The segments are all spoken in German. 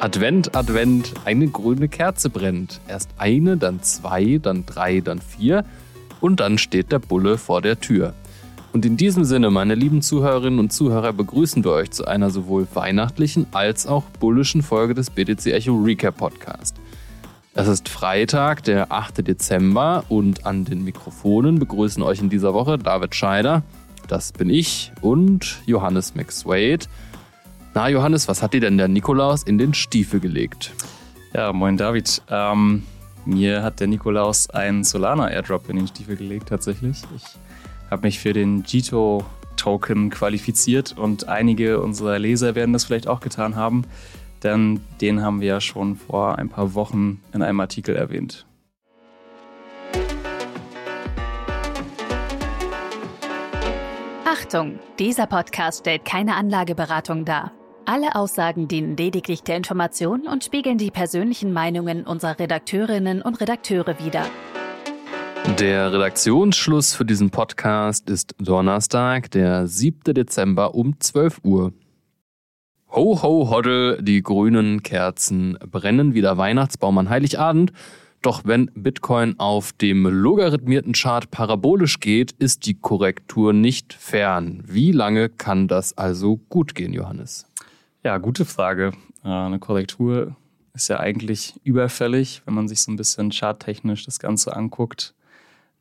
Advent, Advent, eine grüne Kerze brennt. Erst eine, dann zwei, dann drei, dann vier und dann steht der Bulle vor der Tür. Und in diesem Sinne, meine lieben Zuhörerinnen und Zuhörer, begrüßen wir euch zu einer sowohl weihnachtlichen als auch bullischen Folge des BTC Echo Recap Podcast. Es ist Freitag, der 8. Dezember und an den Mikrofonen begrüßen euch in dieser Woche David Scheider, das bin ich, und Johannes McSwade. Na, Johannes, was hat dir denn der Nikolaus in den Stiefel gelegt? Ja, moin David. Ähm, mir hat der Nikolaus einen Solana-Airdrop in den Stiefel gelegt, tatsächlich. Ich habe mich für den Jito-Token qualifiziert und einige unserer Leser werden das vielleicht auch getan haben, denn den haben wir ja schon vor ein paar Wochen in einem Artikel erwähnt. Achtung, dieser Podcast stellt keine Anlageberatung dar. Alle Aussagen dienen lediglich der Information und spiegeln die persönlichen Meinungen unserer Redakteurinnen und Redakteure wider. Der Redaktionsschluss für diesen Podcast ist Donnerstag, der 7. Dezember um 12 Uhr. Ho, ho, hoddle, die grünen Kerzen brennen wie der Weihnachtsbaum an Heiligabend. Doch wenn Bitcoin auf dem logarithmierten Chart parabolisch geht, ist die Korrektur nicht fern. Wie lange kann das also gut gehen, Johannes? Ja, gute Frage. Äh, eine Korrektur ist ja eigentlich überfällig, wenn man sich so ein bisschen charttechnisch das Ganze anguckt.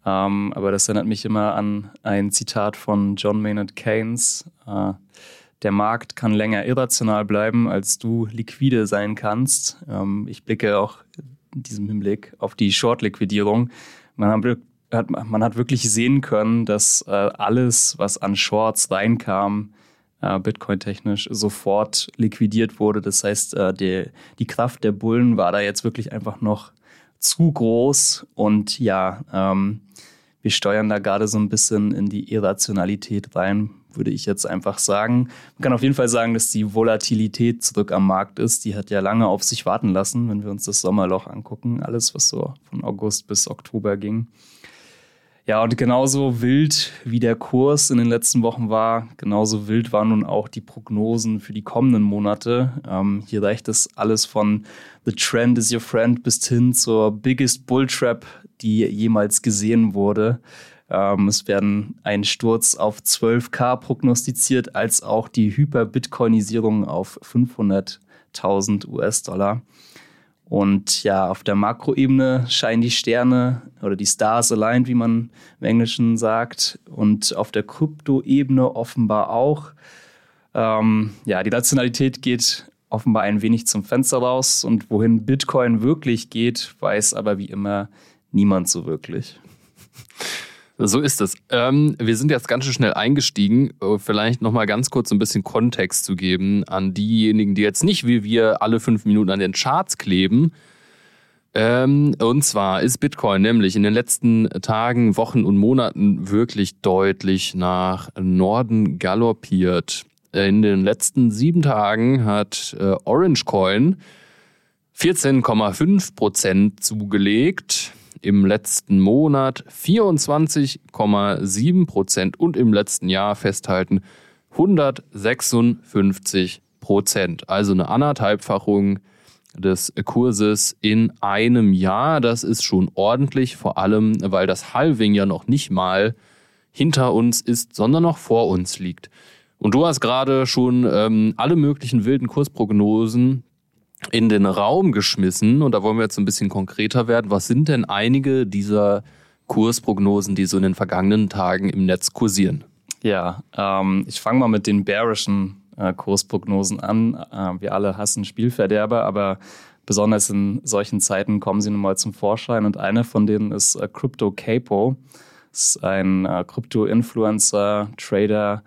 Ähm, aber das erinnert mich immer an ein Zitat von John Maynard Keynes. Äh, der Markt kann länger irrational bleiben, als du liquide sein kannst. Ähm, ich blicke auch in diesem Hinblick auf die Short-Liquidierung. Man hat, man hat wirklich sehen können, dass äh, alles, was an Shorts reinkam, Bitcoin-technisch sofort liquidiert wurde. Das heißt, äh, die, die Kraft der Bullen war da jetzt wirklich einfach noch zu groß und ja, ähm, wir steuern da gerade so ein bisschen in die Irrationalität rein, würde ich jetzt einfach sagen. Man kann auf jeden Fall sagen, dass die Volatilität zurück am Markt ist. Die hat ja lange auf sich warten lassen, wenn wir uns das Sommerloch angucken. Alles, was so von August bis Oktober ging. Ja, und genauso wild wie der Kurs in den letzten Wochen war, genauso wild waren nun auch die Prognosen für die kommenden Monate. Ähm, hier reicht es alles von The Trend is Your Friend bis hin zur Biggest Bull Trap, die jemals gesehen wurde. Ähm, es werden ein Sturz auf 12k prognostiziert, als auch die Hyper-Bitcoinisierung auf 500.000 US-Dollar. Und ja, auf der Makroebene scheinen die Sterne oder die Stars aligned, wie man im Englischen sagt. Und auf der Kryptoebene offenbar auch. Ähm, ja, die Nationalität geht offenbar ein wenig zum Fenster raus. Und wohin Bitcoin wirklich geht, weiß aber wie immer niemand so wirklich. So ist es. Ähm, wir sind jetzt ganz schön schnell eingestiegen. Äh, vielleicht nochmal ganz kurz ein bisschen Kontext zu geben an diejenigen, die jetzt nicht wie wir alle fünf Minuten an den Charts kleben. Ähm, und zwar ist Bitcoin nämlich in den letzten Tagen, Wochen und Monaten wirklich deutlich nach Norden galoppiert. In den letzten sieben Tagen hat äh, Orange Coin 14,5 Prozent zugelegt im letzten Monat 24,7 Prozent und im letzten Jahr festhalten 156 Prozent. Also eine anderthalbfachung des Kurses in einem Jahr. Das ist schon ordentlich, vor allem weil das Halving ja noch nicht mal hinter uns ist, sondern noch vor uns liegt. Und du hast gerade schon ähm, alle möglichen wilden Kursprognosen in den Raum geschmissen und da wollen wir jetzt ein bisschen konkreter werden. Was sind denn einige dieser Kursprognosen, die so in den vergangenen Tagen im Netz kursieren? Ja, ähm, ich fange mal mit den bearischen äh, Kursprognosen an. Äh, wir alle hassen Spielverderber, aber besonders in solchen Zeiten kommen sie nun mal zum Vorschein und eine von denen ist äh, Crypto Capo. Das ist ein äh, Krypto-Influencer, Trader,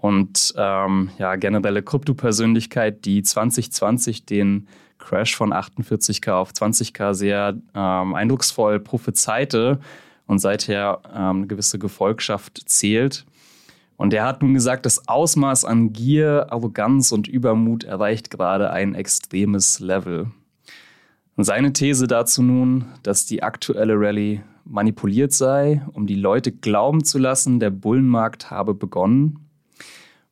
und ähm, ja, generelle Krypto-Persönlichkeit, die 2020 den Crash von 48k auf 20k sehr ähm, eindrucksvoll prophezeite und seither ähm, eine gewisse Gefolgschaft zählt. Und er hat nun gesagt, das Ausmaß an Gier, Arroganz und Übermut erreicht gerade ein extremes Level. Und seine These dazu nun, dass die aktuelle Rallye manipuliert sei, um die Leute glauben zu lassen, der Bullenmarkt habe begonnen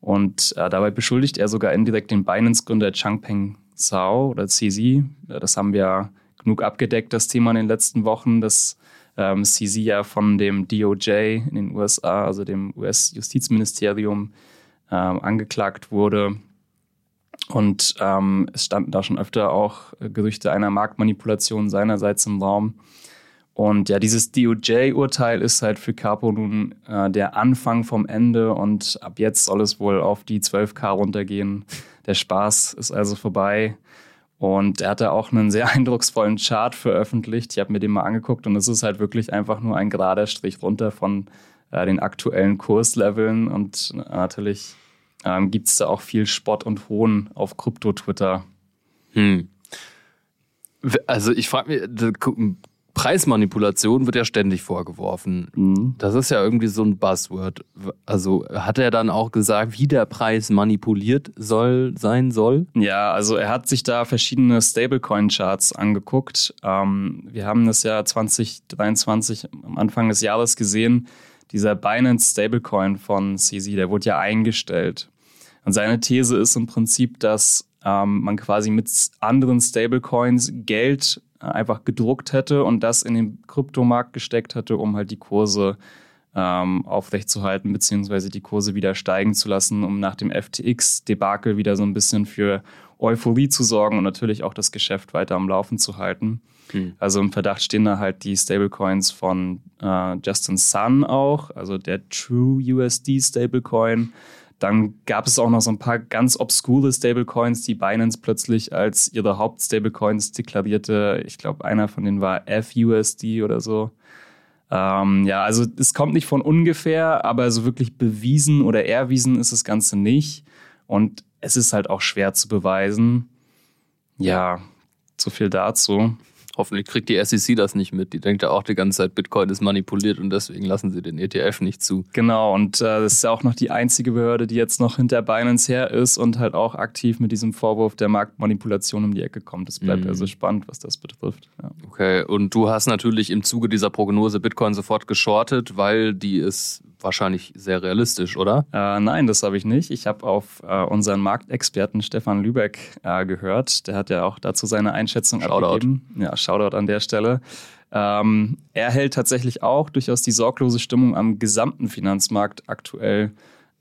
und äh, dabei beschuldigt er sogar indirekt den Binance-Gründer Changpeng CSAO oder CZ. Das haben wir genug abgedeckt, das Thema in den letzten Wochen, dass ähm, CZ ja von dem DOJ in den USA, also dem US-Justizministerium, ähm, angeklagt wurde. Und ähm, es standen da schon öfter auch Gerüchte einer Marktmanipulation seinerseits im Raum. Und ja, dieses DOJ-Urteil ist halt für Capo nun äh, der Anfang vom Ende und ab jetzt soll es wohl auf die 12K runtergehen. Der Spaß ist also vorbei. Und er hatte auch einen sehr eindrucksvollen Chart veröffentlicht. Ich habe mir den mal angeguckt und es ist halt wirklich einfach nur ein gerader Strich runter von äh, den aktuellen Kursleveln. Und natürlich ähm, gibt es da auch viel Spott und Hohn auf Krypto-Twitter. Hm. Also ich frage mich, Preismanipulation wird ja ständig vorgeworfen. Mhm. Das ist ja irgendwie so ein Buzzword. Also hat er dann auch gesagt, wie der Preis manipuliert soll sein soll? Ja, also er hat sich da verschiedene Stablecoin-Charts angeguckt. Ähm, wir haben das ja 2023 am Anfang des Jahres gesehen. Dieser Binance Stablecoin von CZ, der wurde ja eingestellt. Und seine These ist im Prinzip, dass ähm, man quasi mit anderen Stablecoins Geld einfach gedruckt hätte und das in den Kryptomarkt gesteckt hätte, um halt die Kurse ähm, aufrechtzuerhalten, beziehungsweise die Kurse wieder steigen zu lassen, um nach dem FTX-Debakel wieder so ein bisschen für Euphorie zu sorgen und natürlich auch das Geschäft weiter am Laufen zu halten. Mhm. Also im Verdacht stehen da halt die Stablecoins von äh, Justin Sun auch, also der True USD Stablecoin. Dann gab es auch noch so ein paar ganz obskure Stablecoins, die Binance plötzlich als ihre Hauptstablecoins deklarierte. Ich glaube, einer von denen war FUSD oder so. Ähm, ja, also es kommt nicht von ungefähr, aber so wirklich bewiesen oder erwiesen ist das Ganze nicht. Und es ist halt auch schwer zu beweisen. Ja, so viel dazu. Hoffentlich kriegt die SEC das nicht mit. Die denkt ja auch die ganze Zeit, Bitcoin ist manipuliert und deswegen lassen sie den ETF nicht zu. Genau, und äh, das ist ja auch noch die einzige Behörde, die jetzt noch hinter Binance her ist und halt auch aktiv mit diesem Vorwurf der Marktmanipulation um die Ecke kommt. Es bleibt mhm. also spannend, was das betrifft. Ja. Okay, und du hast natürlich im Zuge dieser Prognose Bitcoin sofort geschortet, weil die ist wahrscheinlich sehr realistisch, oder? Äh, nein, das habe ich nicht. Ich habe auf äh, unseren Marktexperten Stefan Lübeck äh, gehört. Der hat ja auch dazu seine Einschätzung Shoutout. abgegeben. Ja, Shoutout an der Stelle. Ähm, er hält tatsächlich auch durchaus die sorglose Stimmung am gesamten Finanzmarkt aktuell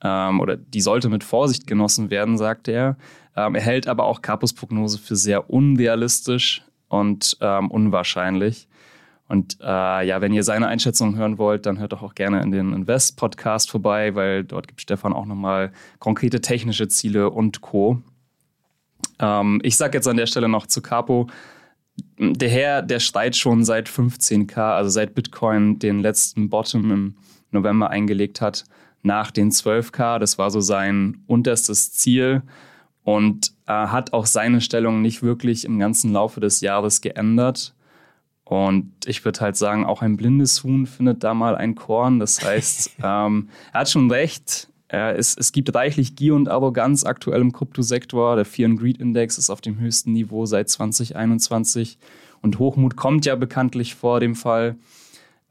ähm, oder die sollte mit Vorsicht genossen werden, sagt er. Ähm, er hält aber auch Capos Prognose für sehr unrealistisch und ähm, unwahrscheinlich. Und äh, ja, wenn ihr seine Einschätzung hören wollt, dann hört doch auch gerne in den Invest-Podcast vorbei, weil dort gibt Stefan auch nochmal konkrete technische Ziele und Co. Ähm, ich sage jetzt an der Stelle noch zu Capo, der Herr, der schreit schon seit 15k, also seit Bitcoin den letzten Bottom im November eingelegt hat, nach den 12k. Das war so sein unterstes Ziel und äh, hat auch seine Stellung nicht wirklich im ganzen Laufe des Jahres geändert. Und ich würde halt sagen, auch ein blindes Huhn findet da mal ein Korn. Das heißt, ähm, er hat schon recht. Äh, es, es gibt reichlich Gier und Arroganz aktuell im Kryptosektor. Der Fear and Greed Index ist auf dem höchsten Niveau seit 2021. Und Hochmut kommt ja bekanntlich vor dem Fall.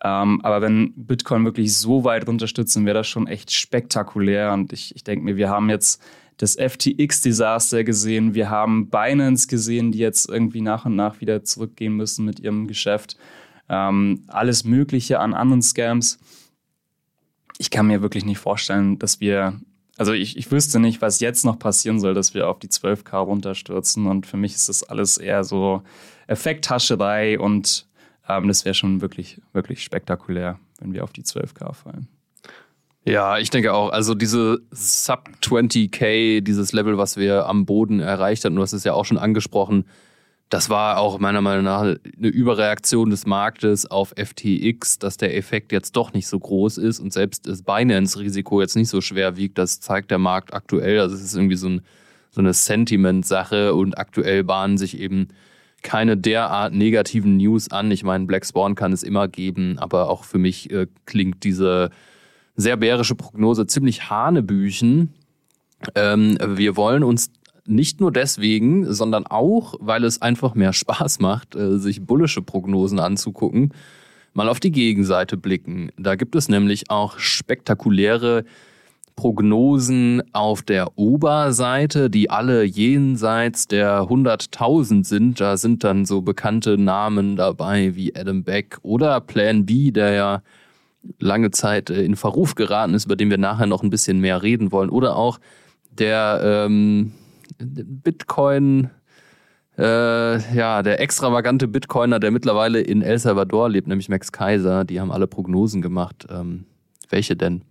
Ähm, aber wenn Bitcoin wirklich so weit runterstützt, dann wäre das schon echt spektakulär. Und ich, ich denke mir, wir haben jetzt das FTX-Desaster gesehen. Wir haben Binance gesehen, die jetzt irgendwie nach und nach wieder zurückgehen müssen mit ihrem Geschäft. Ähm, alles Mögliche an anderen Scams. Ich kann mir wirklich nicht vorstellen, dass wir, also ich, ich wüsste nicht, was jetzt noch passieren soll, dass wir auf die 12K runterstürzen. Und für mich ist das alles eher so Effekthascherei und ähm, das wäre schon wirklich, wirklich spektakulär, wenn wir auf die 12K fallen. Ja, ich denke auch. Also diese Sub 20k, dieses Level, was wir am Boden erreicht hatten, du hast es ja auch schon angesprochen, das war auch meiner Meinung nach eine Überreaktion des Marktes auf FTX, dass der Effekt jetzt doch nicht so groß ist und selbst das Binance-Risiko jetzt nicht so schwer wiegt. Das zeigt der Markt aktuell. Also es ist irgendwie so, ein, so eine Sentiment-Sache und aktuell bahnen sich eben keine derart negativen News an. Ich meine, Black Spawn kann es immer geben, aber auch für mich äh, klingt diese sehr bärische Prognose ziemlich hanebüchen. Ähm, wir wollen uns nicht nur deswegen, sondern auch, weil es einfach mehr Spaß macht, äh, sich bullische Prognosen anzugucken, mal auf die Gegenseite blicken. Da gibt es nämlich auch spektakuläre Prognosen auf der Oberseite, die alle jenseits der 100.000 sind. Da sind dann so bekannte Namen dabei wie Adam Beck oder Plan B, der ja lange Zeit äh, in Verruf geraten ist, über den wir nachher noch ein bisschen mehr reden wollen. Oder auch der ähm, Bitcoin, äh, ja, der extravagante Bitcoiner, der mittlerweile in El Salvador lebt, nämlich Max Kaiser. Die haben alle Prognosen gemacht. Ähm, welche denn?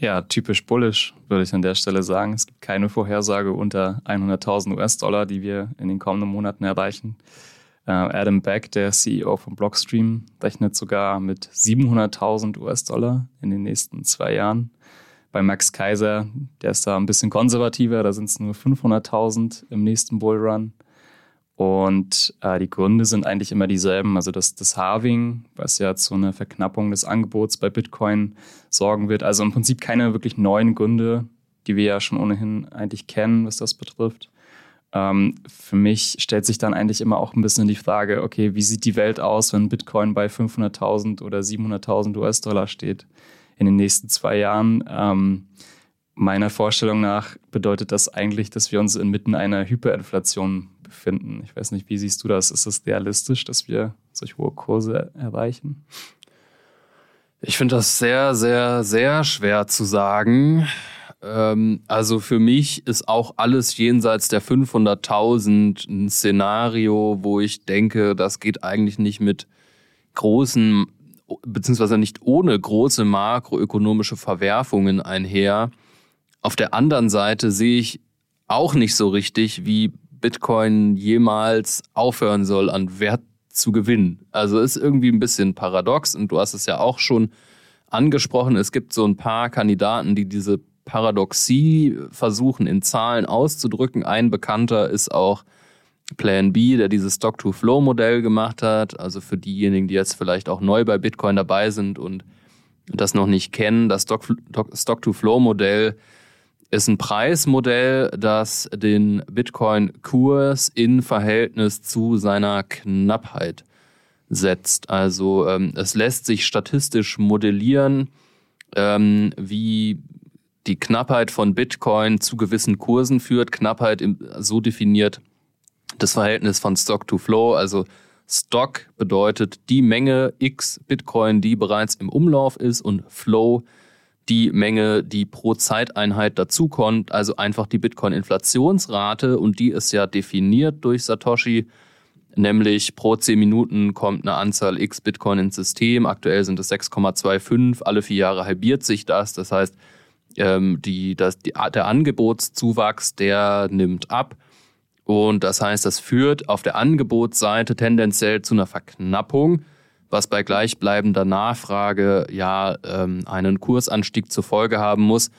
Ja, typisch bullish, würde ich an der Stelle sagen. Es gibt keine Vorhersage unter 100.000 US-Dollar, die wir in den kommenden Monaten erreichen. Äh, Adam Beck, der CEO von Blockstream, rechnet sogar mit 700.000 US-Dollar in den nächsten zwei Jahren. Bei Max Kaiser, der ist da ein bisschen konservativer, da sind es nur 500.000 im nächsten Bullrun. Und äh, die Gründe sind eigentlich immer dieselben. Also das, das Halving, was ja zu einer Verknappung des Angebots bei Bitcoin sorgen wird. Also im Prinzip keine wirklich neuen Gründe, die wir ja schon ohnehin eigentlich kennen, was das betrifft. Ähm, für mich stellt sich dann eigentlich immer auch ein bisschen die Frage, okay, wie sieht die Welt aus, wenn Bitcoin bei 500.000 oder 700.000 US-Dollar steht in den nächsten zwei Jahren? Ähm, meiner Vorstellung nach bedeutet das eigentlich, dass wir uns inmitten einer Hyperinflation befinden. Ich weiß nicht, wie siehst du das? Ist es realistisch, dass wir solch hohe Kurse erreichen? Ich finde das sehr, sehr, sehr schwer zu sagen. Ähm, also für mich ist auch alles jenseits der 500.000 ein Szenario, wo ich denke, das geht eigentlich nicht mit großen, beziehungsweise nicht ohne große makroökonomische Verwerfungen einher. Auf der anderen Seite sehe ich auch nicht so richtig, wie Bitcoin jemals aufhören soll, an Wert zu gewinnen. Also ist irgendwie ein bisschen paradox und du hast es ja auch schon angesprochen. Es gibt so ein paar Kandidaten, die diese Paradoxie versuchen in Zahlen auszudrücken. Ein bekannter ist auch Plan B, der dieses Stock-to-Flow-Modell gemacht hat. Also für diejenigen, die jetzt vielleicht auch neu bei Bitcoin dabei sind und das noch nicht kennen, das Stock-to-Flow-Modell ist ein Preismodell, das den Bitcoin-Kurs in Verhältnis zu seiner Knappheit setzt. Also ähm, es lässt sich statistisch modellieren, ähm, wie die Knappheit von Bitcoin zu gewissen Kursen führt. Knappheit im, so definiert das Verhältnis von Stock to Flow. Also Stock bedeutet die Menge X Bitcoin, die bereits im Umlauf ist und Flow die Menge, die pro Zeiteinheit dazukommt, also einfach die Bitcoin-Inflationsrate und die ist ja definiert durch Satoshi, nämlich pro 10 Minuten kommt eine Anzahl x Bitcoin ins System. Aktuell sind es 6,25, alle vier Jahre halbiert sich das. Das heißt, ähm, die, das, die, der Angebotszuwachs, der nimmt ab. Und das heißt, das führt auf der Angebotsseite tendenziell zu einer Verknappung was bei gleichbleibender Nachfrage ja ähm, einen Kursanstieg zur Folge haben muss.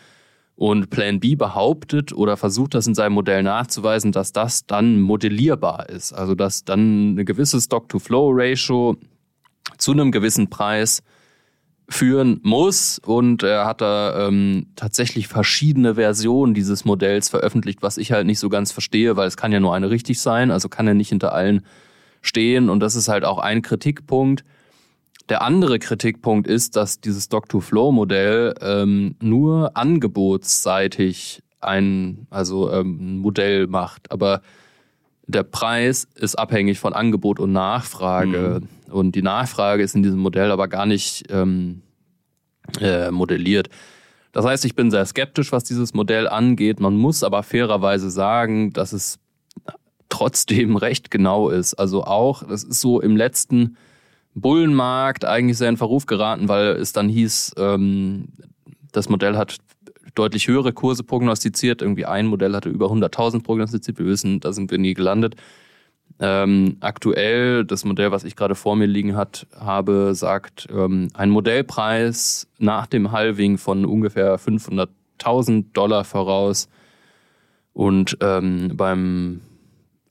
Und Plan B behauptet oder versucht das in seinem Modell nachzuweisen, dass das dann modellierbar ist. Also dass dann eine gewisse Stock-to-Flow-Ratio zu einem gewissen Preis führen muss. Und er hat da ähm, tatsächlich verschiedene Versionen dieses Modells veröffentlicht, was ich halt nicht so ganz verstehe, weil es kann ja nur eine richtig sein. Also kann er nicht hinter allen stehen. Und das ist halt auch ein Kritikpunkt. Der andere Kritikpunkt ist, dass dieses Stock-to-Flow-Modell ähm, nur angebotsseitig ein, also ähm, ein Modell macht. Aber der Preis ist abhängig von Angebot und Nachfrage. Mhm. Und die Nachfrage ist in diesem Modell aber gar nicht ähm, äh, modelliert. Das heißt, ich bin sehr skeptisch, was dieses Modell angeht. Man muss aber fairerweise sagen, dass es trotzdem recht genau ist. Also auch, das ist so im letzten Bullenmarkt eigentlich sehr in Verruf geraten, weil es dann hieß, ähm, das Modell hat deutlich höhere Kurse prognostiziert. Irgendwie ein Modell hatte über 100.000 prognostiziert. Wir wissen, da sind wir nie gelandet. Ähm, aktuell, das Modell, was ich gerade vor mir liegen hat, habe, sagt, ähm, ein Modellpreis nach dem Halving von ungefähr 500.000 Dollar voraus. Und ähm, beim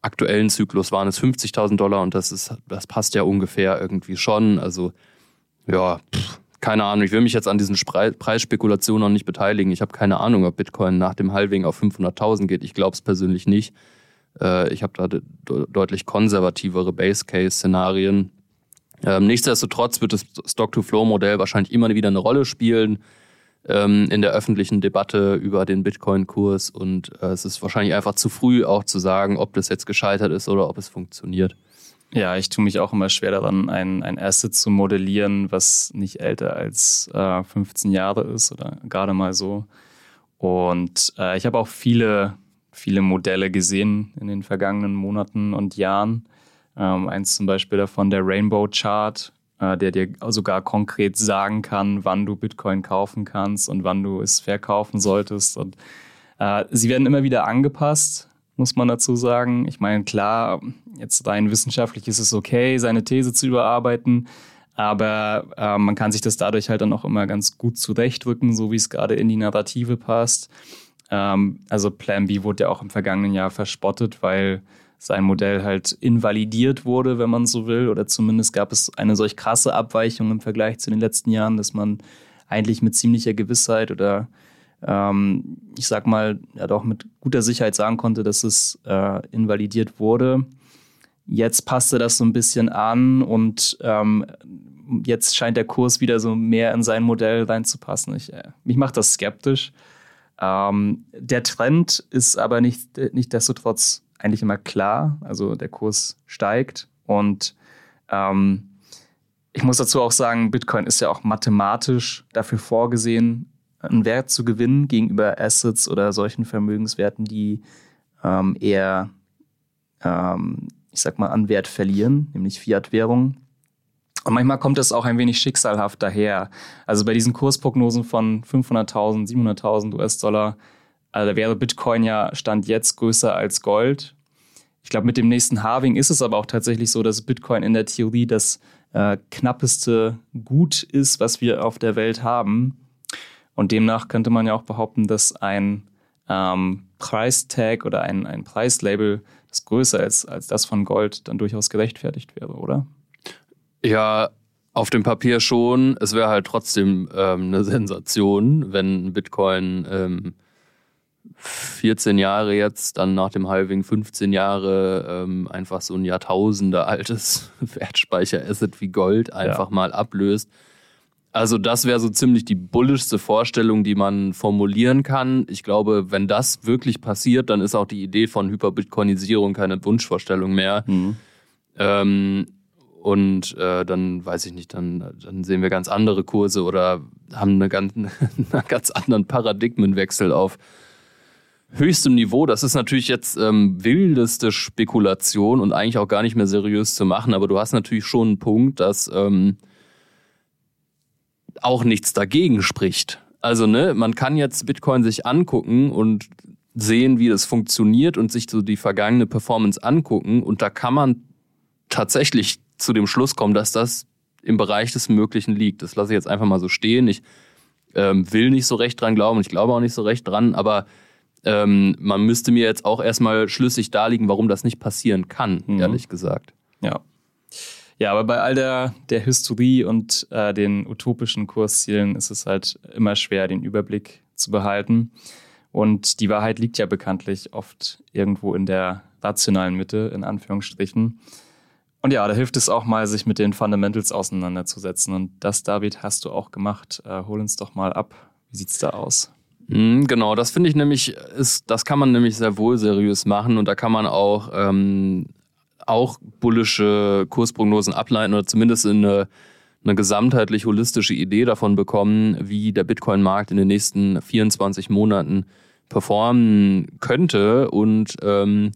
aktuellen Zyklus waren es 50.000 Dollar und das ist, das passt ja ungefähr irgendwie schon. Also ja, pff, keine Ahnung. Ich will mich jetzt an diesen Preisspekulationen noch nicht beteiligen. Ich habe keine Ahnung, ob Bitcoin nach dem Halving auf 500.000 geht. Ich glaube es persönlich nicht. Äh, ich habe da de deutlich konservativere Base-Case-Szenarien. Ähm, nichtsdestotrotz wird das Stock-to-Flow-Modell wahrscheinlich immer wieder eine Rolle spielen. ähm, in der öffentlichen Debatte über den Bitcoin-Kurs und äh, es ist wahrscheinlich einfach zu früh auch zu sagen, ob das jetzt gescheitert ist oder ob es funktioniert. Ja, ich tue mich auch immer schwer daran, ein, ein Asset zu modellieren, was nicht älter als äh, 15 Jahre ist oder gerade mal so. Und äh, ich habe auch viele, viele Modelle gesehen in den vergangenen Monaten und Jahren. Ähm, eins zum Beispiel davon, der Rainbow Chart, äh, der dir sogar konkret sagen kann, wann du Bitcoin kaufen kannst und wann du es verkaufen solltest. Und äh, sie werden immer wieder angepasst, muss man dazu sagen. Ich meine, klar, jetzt rein wissenschaftlich ist es okay, seine These zu überarbeiten. Aber äh, man kann sich das dadurch halt dann auch immer ganz gut zurechtrücken, so wie es gerade in die Narrative passt. Ähm, also Plan B wurde ja auch im vergangenen Jahr verspottet, weil sein Modell halt invalidiert wurde, wenn man so will. Oder zumindest gab es eine solch krasse Abweichung im Vergleich zu den letzten Jahren, dass man eigentlich mit ziemlicher Gewissheit oder ähm, ich sag mal, ja doch mit guter Sicherheit sagen konnte, dass es äh, invalidiert wurde. Jetzt passte das so ein bisschen an und ähm, jetzt scheint der Kurs wieder so mehr in sein Modell reinzupassen. Ich, äh, mich macht das skeptisch. Ähm, der Trend ist aber nicht, nicht desto trotz eigentlich immer klar. Also der Kurs steigt und ähm, ich muss dazu auch sagen, Bitcoin ist ja auch mathematisch dafür vorgesehen, einen Wert zu gewinnen gegenüber Assets oder solchen Vermögenswerten, die ähm, eher, ähm, ich sag mal, an Wert verlieren, nämlich Fiat-Währungen. Und manchmal kommt es auch ein wenig schicksalhaft daher. Also bei diesen Kursprognosen von 500.000, 700.000 US-Dollar also da wäre Bitcoin ja Stand jetzt größer als Gold. Ich glaube, mit dem nächsten Halving ist es aber auch tatsächlich so, dass Bitcoin in der Theorie das äh, knappeste Gut ist, was wir auf der Welt haben. Und demnach könnte man ja auch behaupten, dass ein ähm, Preistag oder ein, ein Preislabel, das größer ist als das von Gold, dann durchaus gerechtfertigt wäre, oder? Ja, auf dem Papier schon. Es wäre halt trotzdem ähm, eine Sensation, wenn Bitcoin ähm, 14 Jahre jetzt, dann nach dem Halving 15 Jahre, ähm, einfach so ein Jahrtausende altes Wertspeicher-Asset wie Gold einfach ja. mal ablöst. Also das wäre so ziemlich die bullischste Vorstellung, die man formulieren kann. Ich glaube, wenn das wirklich passiert, dann ist auch die Idee von Hyperbitcoinisierung keine Wunschvorstellung mehr. Mhm. Ähm, und äh, dann weiß ich nicht, dann, dann sehen wir ganz andere Kurse oder haben eine ganz, einen ganz anderen Paradigmenwechsel auf höchstem Niveau. Das ist natürlich jetzt ähm, wildeste Spekulation und eigentlich auch gar nicht mehr seriös zu machen, aber du hast natürlich schon einen Punkt, dass ähm, auch nichts dagegen spricht. Also, ne, man kann jetzt Bitcoin sich angucken und sehen, wie das funktioniert und sich so die vergangene Performance angucken. Und da kann man tatsächlich zu dem Schluss kommen, dass das im Bereich des Möglichen liegt. Das lasse ich jetzt einfach mal so stehen. Ich ähm, will nicht so recht dran glauben und ich glaube auch nicht so recht dran, aber ähm, man müsste mir jetzt auch erstmal schlüssig darlegen, warum das nicht passieren kann, mhm. ehrlich gesagt. Ja. Ja, aber bei all der, der Historie und äh, den utopischen Kurszielen ist es halt immer schwer, den Überblick zu behalten. Und die Wahrheit liegt ja bekanntlich oft irgendwo in der rationalen Mitte, in Anführungsstrichen. Und ja, da hilft es auch mal, sich mit den Fundamentals auseinanderzusetzen. Und das, David, hast du auch gemacht. Äh, hol uns doch mal ab. Wie sieht's da aus? Mhm, genau, das finde ich nämlich, ist, das kann man nämlich sehr wohl seriös machen und da kann man auch, ähm, auch bullische Kursprognosen ableiten oder zumindest eine, eine gesamtheitlich holistische Idee davon bekommen, wie der Bitcoin-Markt in den nächsten 24 Monaten performen könnte und ähm,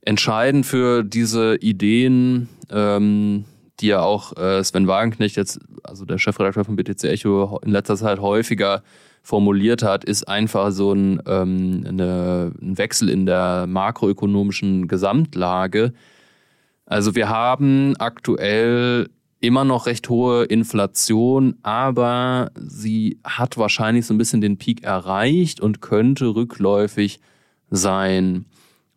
entscheidend für diese Ideen, ähm, die ja auch äh, Sven Wagenknecht jetzt, also der Chefredakteur von BTC Echo, in letzter Zeit häufiger formuliert hat, ist einfach so ein, ähm, eine, ein Wechsel in der makroökonomischen Gesamtlage. Also wir haben aktuell immer noch recht hohe Inflation, aber sie hat wahrscheinlich so ein bisschen den Peak erreicht und könnte rückläufig sein.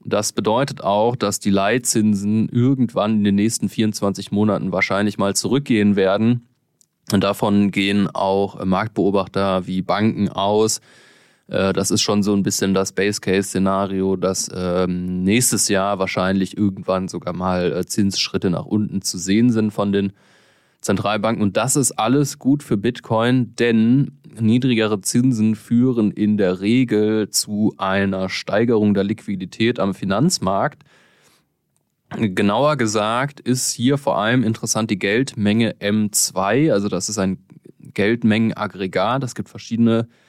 Das bedeutet auch, dass die Leitzinsen irgendwann in den nächsten 24 Monaten wahrscheinlich mal zurückgehen werden. Und davon gehen auch Marktbeobachter wie Banken aus. Äh, das ist schon so ein bisschen das Base-Case-Szenario, dass ähm, nächstes Jahr wahrscheinlich irgendwann sogar mal äh, Zinsschritte nach unten zu sehen sind von den Zentralbanken. Und das ist alles gut für Bitcoin, denn niedrigere Zinsen führen in der Regel zu einer Steigerung der Liquidität am Finanzmarkt. Genauer gesagt ist hier vor allem interessant die Geldmenge M2, also das ist ein Geldmengenaggregat. Es gibt verschiedene äh,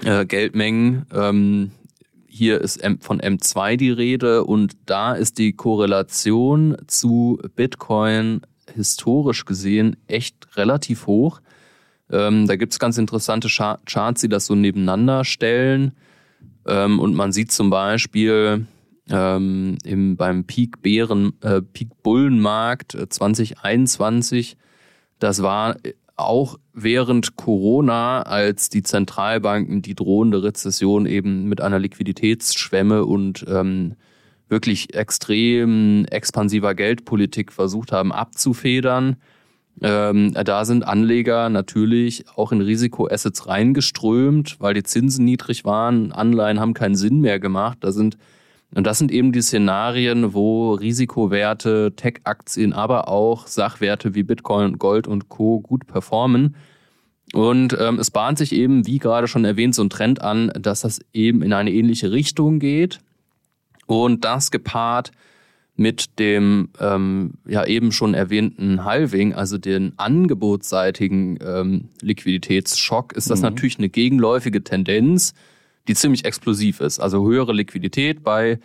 Geldmengen. Ähm, hier ist von M2 die Rede und da ist die Korrelation zu Bitcoin historisch gesehen echt relativ hoch. Ähm, da gibt es ganz interessante Charts, die das so nebeneinander stellen. Ähm, und man sieht zum Beispiel ähm, im, beim Peak Bären, äh, Peak Bullenmarkt 2021, äh, das war auch während Corona, als die Zentralbanken die drohende Rezession eben mit einer Liquiditätsschwemme und ähm, wirklich extrem expansiver Geldpolitik versucht haben abzufedern. Ähm, da sind Anleger natürlich auch in Risikoassets reingeströmt, weil die Zinsen niedrig waren. Anleihen haben keinen Sinn mehr gemacht. Da sind und das sind eben die Szenarien, wo Risikowerte, Tech-Aktien, aber auch Sachwerte wie Bitcoin, Gold und Co. gut performen. Und ähm, es bahnt sich eben, wie gerade schon erwähnt, so ein Trend an, dass das eben in eine ähnliche Richtung geht. Und das gepaart mit dem ähm, ja eben schon erwähnten Halving, also den angebotsseitigen ähm, Liquiditätsschock, ist das mhm. natürlich eine gegenläufige Tendenz, die ziemlich explosiv ist. Also höhere Liquidität bei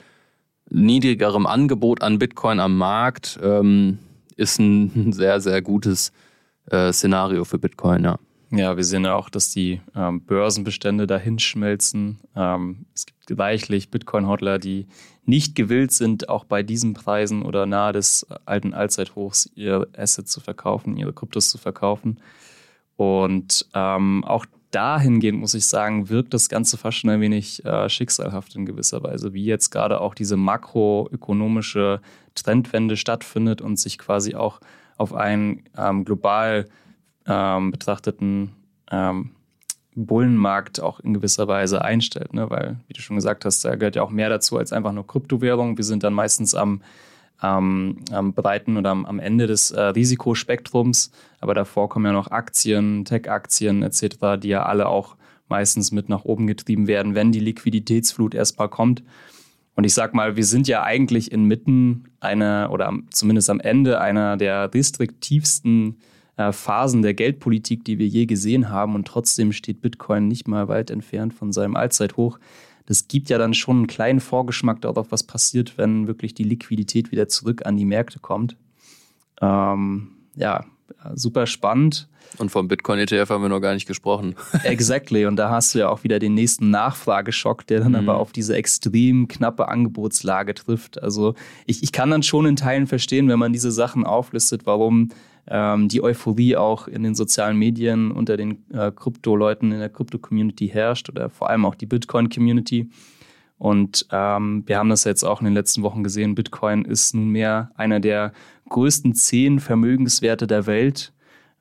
niedrigerem Angebot an Bitcoin am Markt ähm, ist ein sehr, sehr gutes äh, Szenario für Bitcoin, ja. Ja, wir sehen ja auch, dass die ähm, Börsenbestände dahin schmelzen. Ähm, es gibt reichlich Bitcoin-Hodler, die nicht gewillt sind, auch bei diesen Preisen oder nahe des alten Allzeithochs ihre Assets zu verkaufen, ihre Kryptos zu verkaufen. Und ähm, auch dahingehend, muss ich sagen, wirkt das Ganze fast schon ein wenig äh, schicksalhaft in gewisser Weise, wie jetzt gerade auch diese makroökonomische Trendwende stattfindet und sich quasi auch auf einen ähm, global ähm, betrachteten ähm, Bullenmarkt auch in gewisser Weise einstellt. Ne? Weil, wie du schon gesagt hast, da gehört ja auch mehr dazu als einfach nur Kryptowährung. Wir sind dann meistens am, am, am breiten oder am, am Ende des äh, Risikospektrums. Aber davor kommen ja noch Aktien, Tech-Aktien etc., die ja alle auch meistens mit nach oben getrieben werden, wenn die Liquiditätsflut erstmal kommt. Und ich sag mal, wir sind ja eigentlich inmitten einer oder zumindest am Ende einer der restriktivsten äh, Phasen der Geldpolitik, die wir je gesehen haben. Und trotzdem steht Bitcoin nicht mal weit entfernt von seinem Allzeithoch. Das gibt ja dann schon einen kleinen Vorgeschmack darauf, was passiert, wenn wirklich die Liquidität wieder zurück an die Märkte kommt. Ähm, ja, super spannend. Und vom Bitcoin-ETF haben wir noch gar nicht gesprochen. exactly. Und da hast du ja auch wieder den nächsten Nachfrageschock, der dann mhm. aber auf diese extrem knappe Angebotslage trifft. Also ich, ich kann dann schon in Teilen verstehen, wenn man diese Sachen auflistet, warum ähm, die Euphorie auch in den sozialen Medien unter den äh, Krypto-Leuten in der Krypto-Community herrscht oder vor allem auch die Bitcoin-Community. Und ähm, wir haben das jetzt auch in den letzten Wochen gesehen. Bitcoin ist nunmehr einer der größten zehn Vermögenswerte der Welt.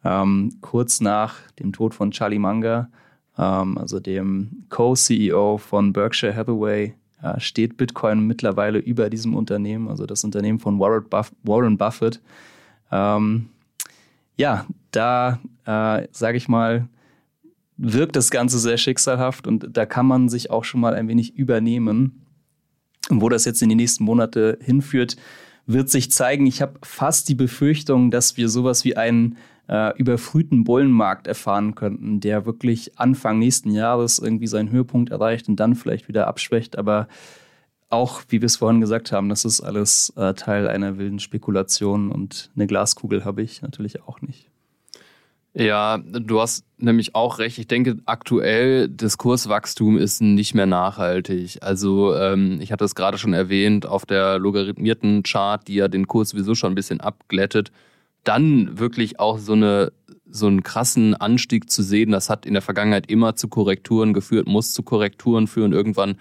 Ähm, kurz nach dem Tod von Charlie Munger, ähm, also dem Co-CEO von Berkshire Hathaway, äh, steht Bitcoin mittlerweile über diesem Unternehmen, also das Unternehmen von Warren, Buff Warren Buffett. Ja, da äh, sage ich mal, wirkt das Ganze sehr schicksalhaft und da kann man sich auch schon mal ein wenig übernehmen. Und wo das jetzt in die nächsten Monate hinführt, wird sich zeigen. Ich habe fast die Befürchtung, dass wir sowas wie einen äh, überfrühten Bullenmarkt erfahren könnten, der wirklich Anfang nächsten Jahres irgendwie seinen Höhepunkt erreicht und dann vielleicht wieder abschwächt. Aber auch, wie wir es vorhin gesagt haben, das ist alles äh, Teil einer wilden Spekulation und eine Glaskugel habe ich natürlich auch nicht. Ja, du hast nämlich auch recht. Ich denke, aktuell das Kurswachstum ist nicht mehr nachhaltig. Also ähm, ich hatte es gerade schon erwähnt, auf der logarithmierten Chart, die ja den Kurs sowieso schon ein bisschen abglättet, dann wirklich auch so eine so einen krassen Anstieg zu sehen, das hat in der Vergangenheit immer zu Korrekturen geführt, muss zu Korrekturen führen. Irgendwann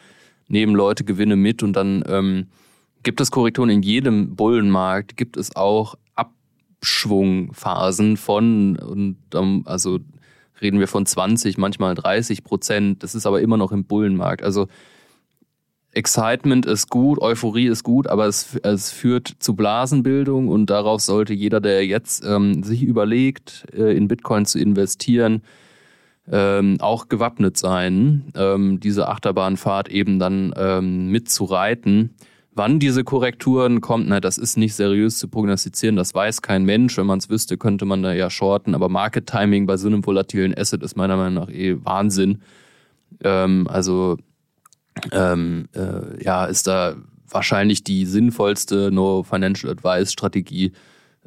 nehmen Leute Gewinne mit und dann ähm, gibt es Korrekturen in jedem Bullenmarkt, gibt es auch Abschwungphasen von, und ähm, also reden wir von 20, manchmal 30 Prozent. Das ist aber immer noch im Bullenmarkt. Also Excitement ist gut, Euphorie ist gut, aber es, es führt zu Blasenbildung und darauf sollte jeder, der jetzt ähm, sich überlegt, äh, in Bitcoin zu investieren, ähm, auch gewappnet sein, ähm, diese Achterbahnfahrt eben dann ähm, mitzureiten. Wann diese Korrekturen kommen, na, das ist nicht seriös zu prognostizieren, das weiß kein Mensch. Wenn man es wüsste, könnte man da ja shorten. Aber Market Timing bei so einem volatilen Asset ist meiner Meinung nach eh Wahnsinn. Ähm, also ähm, äh, ja, ist da wahrscheinlich die sinnvollste No Financial Advice Strategie,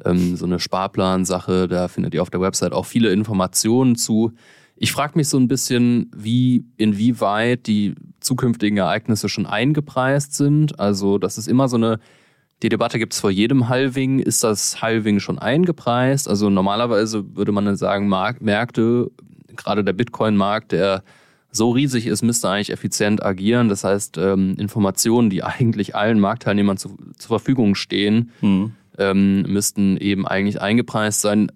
ähm, so eine Sparplansache. Da findet ihr auf der Website auch viele Informationen zu. Ich frage mich so ein bisschen, wie, inwieweit die zukünftigen Ereignisse schon eingepreist sind. Also, das ist immer so eine, die Debatte gibt es vor jedem Halving. Ist das Halving schon eingepreist? Also normalerweise würde man dann sagen, Mark Märkte, gerade der Bitcoin-Markt, der so riesig ist, müsste eigentlich effizient agieren. Das heißt, ähm, Informationen, die eigentlich allen Marktteilnehmern zu, zur Verfügung stehen, mhm. ähm, müssten eben eigentlich eingepreist sein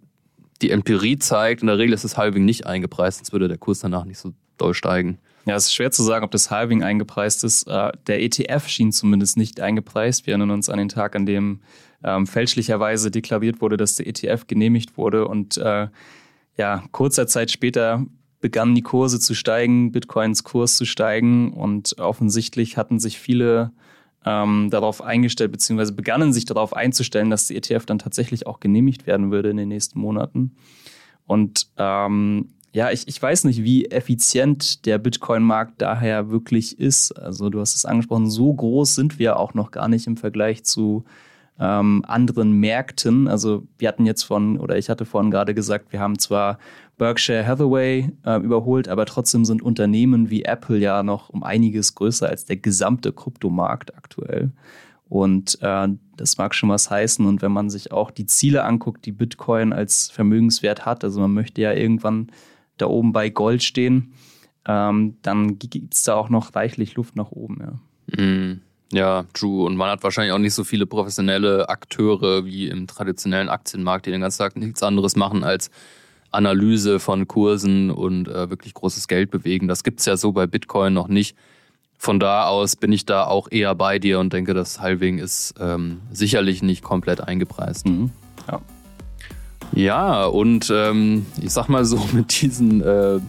die Empirie zeigt, in der Regel ist das Halving nicht eingepreist, sonst würde der Kurs danach nicht so doll steigen. Ja, es ist schwer zu sagen, ob das Halving eingepreist ist. Äh, der ETF schien zumindest nicht eingepreist. Wir erinnern uns an den Tag, an dem ähm, fälschlicherweise deklariert wurde, dass der ETF genehmigt wurde. Und äh, ja, kurzer Zeit später begannen die Kurse zu steigen, Bitcoins Kurs zu steigen. Und offensichtlich hatten sich viele ähm, darauf eingestellt, beziehungsweise begannen sich darauf einzustellen, dass die ETF dann tatsächlich auch genehmigt werden würde in den nächsten Monaten. Und ähm, ja, ich, ich weiß nicht, wie effizient der Bitcoin-Markt daher wirklich ist. Also du hast es angesprochen, so groß sind wir auch noch gar nicht im Vergleich zu ähm, anderen Märkten. Also wir hatten jetzt von, oder ich hatte vorhin gerade gesagt, wir haben zwar Berkshire Hathaway äh, überholt, aber trotzdem sind Unternehmen wie Apple ja noch um einiges größer als der gesamte Kryptomarkt aktuell. Und äh, das mag schon was heißen. Und wenn man sich auch die Ziele anguckt, die Bitcoin als Vermögenswert hat, also man möchte ja irgendwann da oben bei Gold stehen, ähm, dann gibt es da auch noch reichlich Luft nach oben. Ja. Mm. Ja, true. Und man hat wahrscheinlich auch nicht so viele professionelle Akteure wie im traditionellen Aktienmarkt, die den ganzen Tag nichts anderes machen als Analyse von Kursen und äh, wirklich großes Geld bewegen. Das gibt's ja so bei Bitcoin noch nicht. Von da aus bin ich da auch eher bei dir und denke, das Halving ist ähm, sicherlich nicht komplett eingepreist. Mhm. Ja. Ja, und ähm, ich sag mal so, mit diesen äh,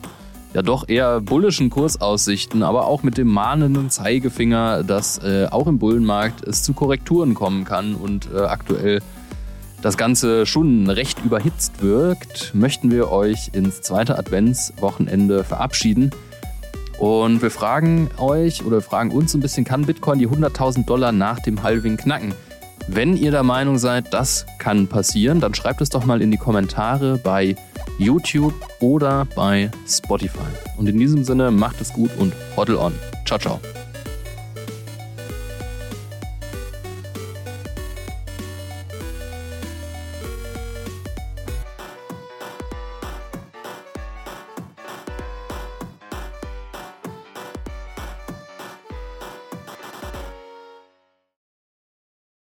ja doch eher bullischen Kursaussichten, aber auch mit dem mahnenden Zeigefinger, dass äh, auch im Bullenmarkt es zu Korrekturen kommen kann und äh, aktuell das Ganze schon recht überhitzt wirkt, möchten wir euch ins zweite Adventswochenende verabschieden. Und wir fragen euch oder fragen uns ein bisschen, kann Bitcoin die 100.000 Dollar nach dem Halving knacken? Wenn ihr der Meinung seid, das kann passieren, dann schreibt es doch mal in die Kommentare bei YouTube oder bei Spotify. Und in diesem Sinne macht es gut und hoddle on. Ciao, ciao.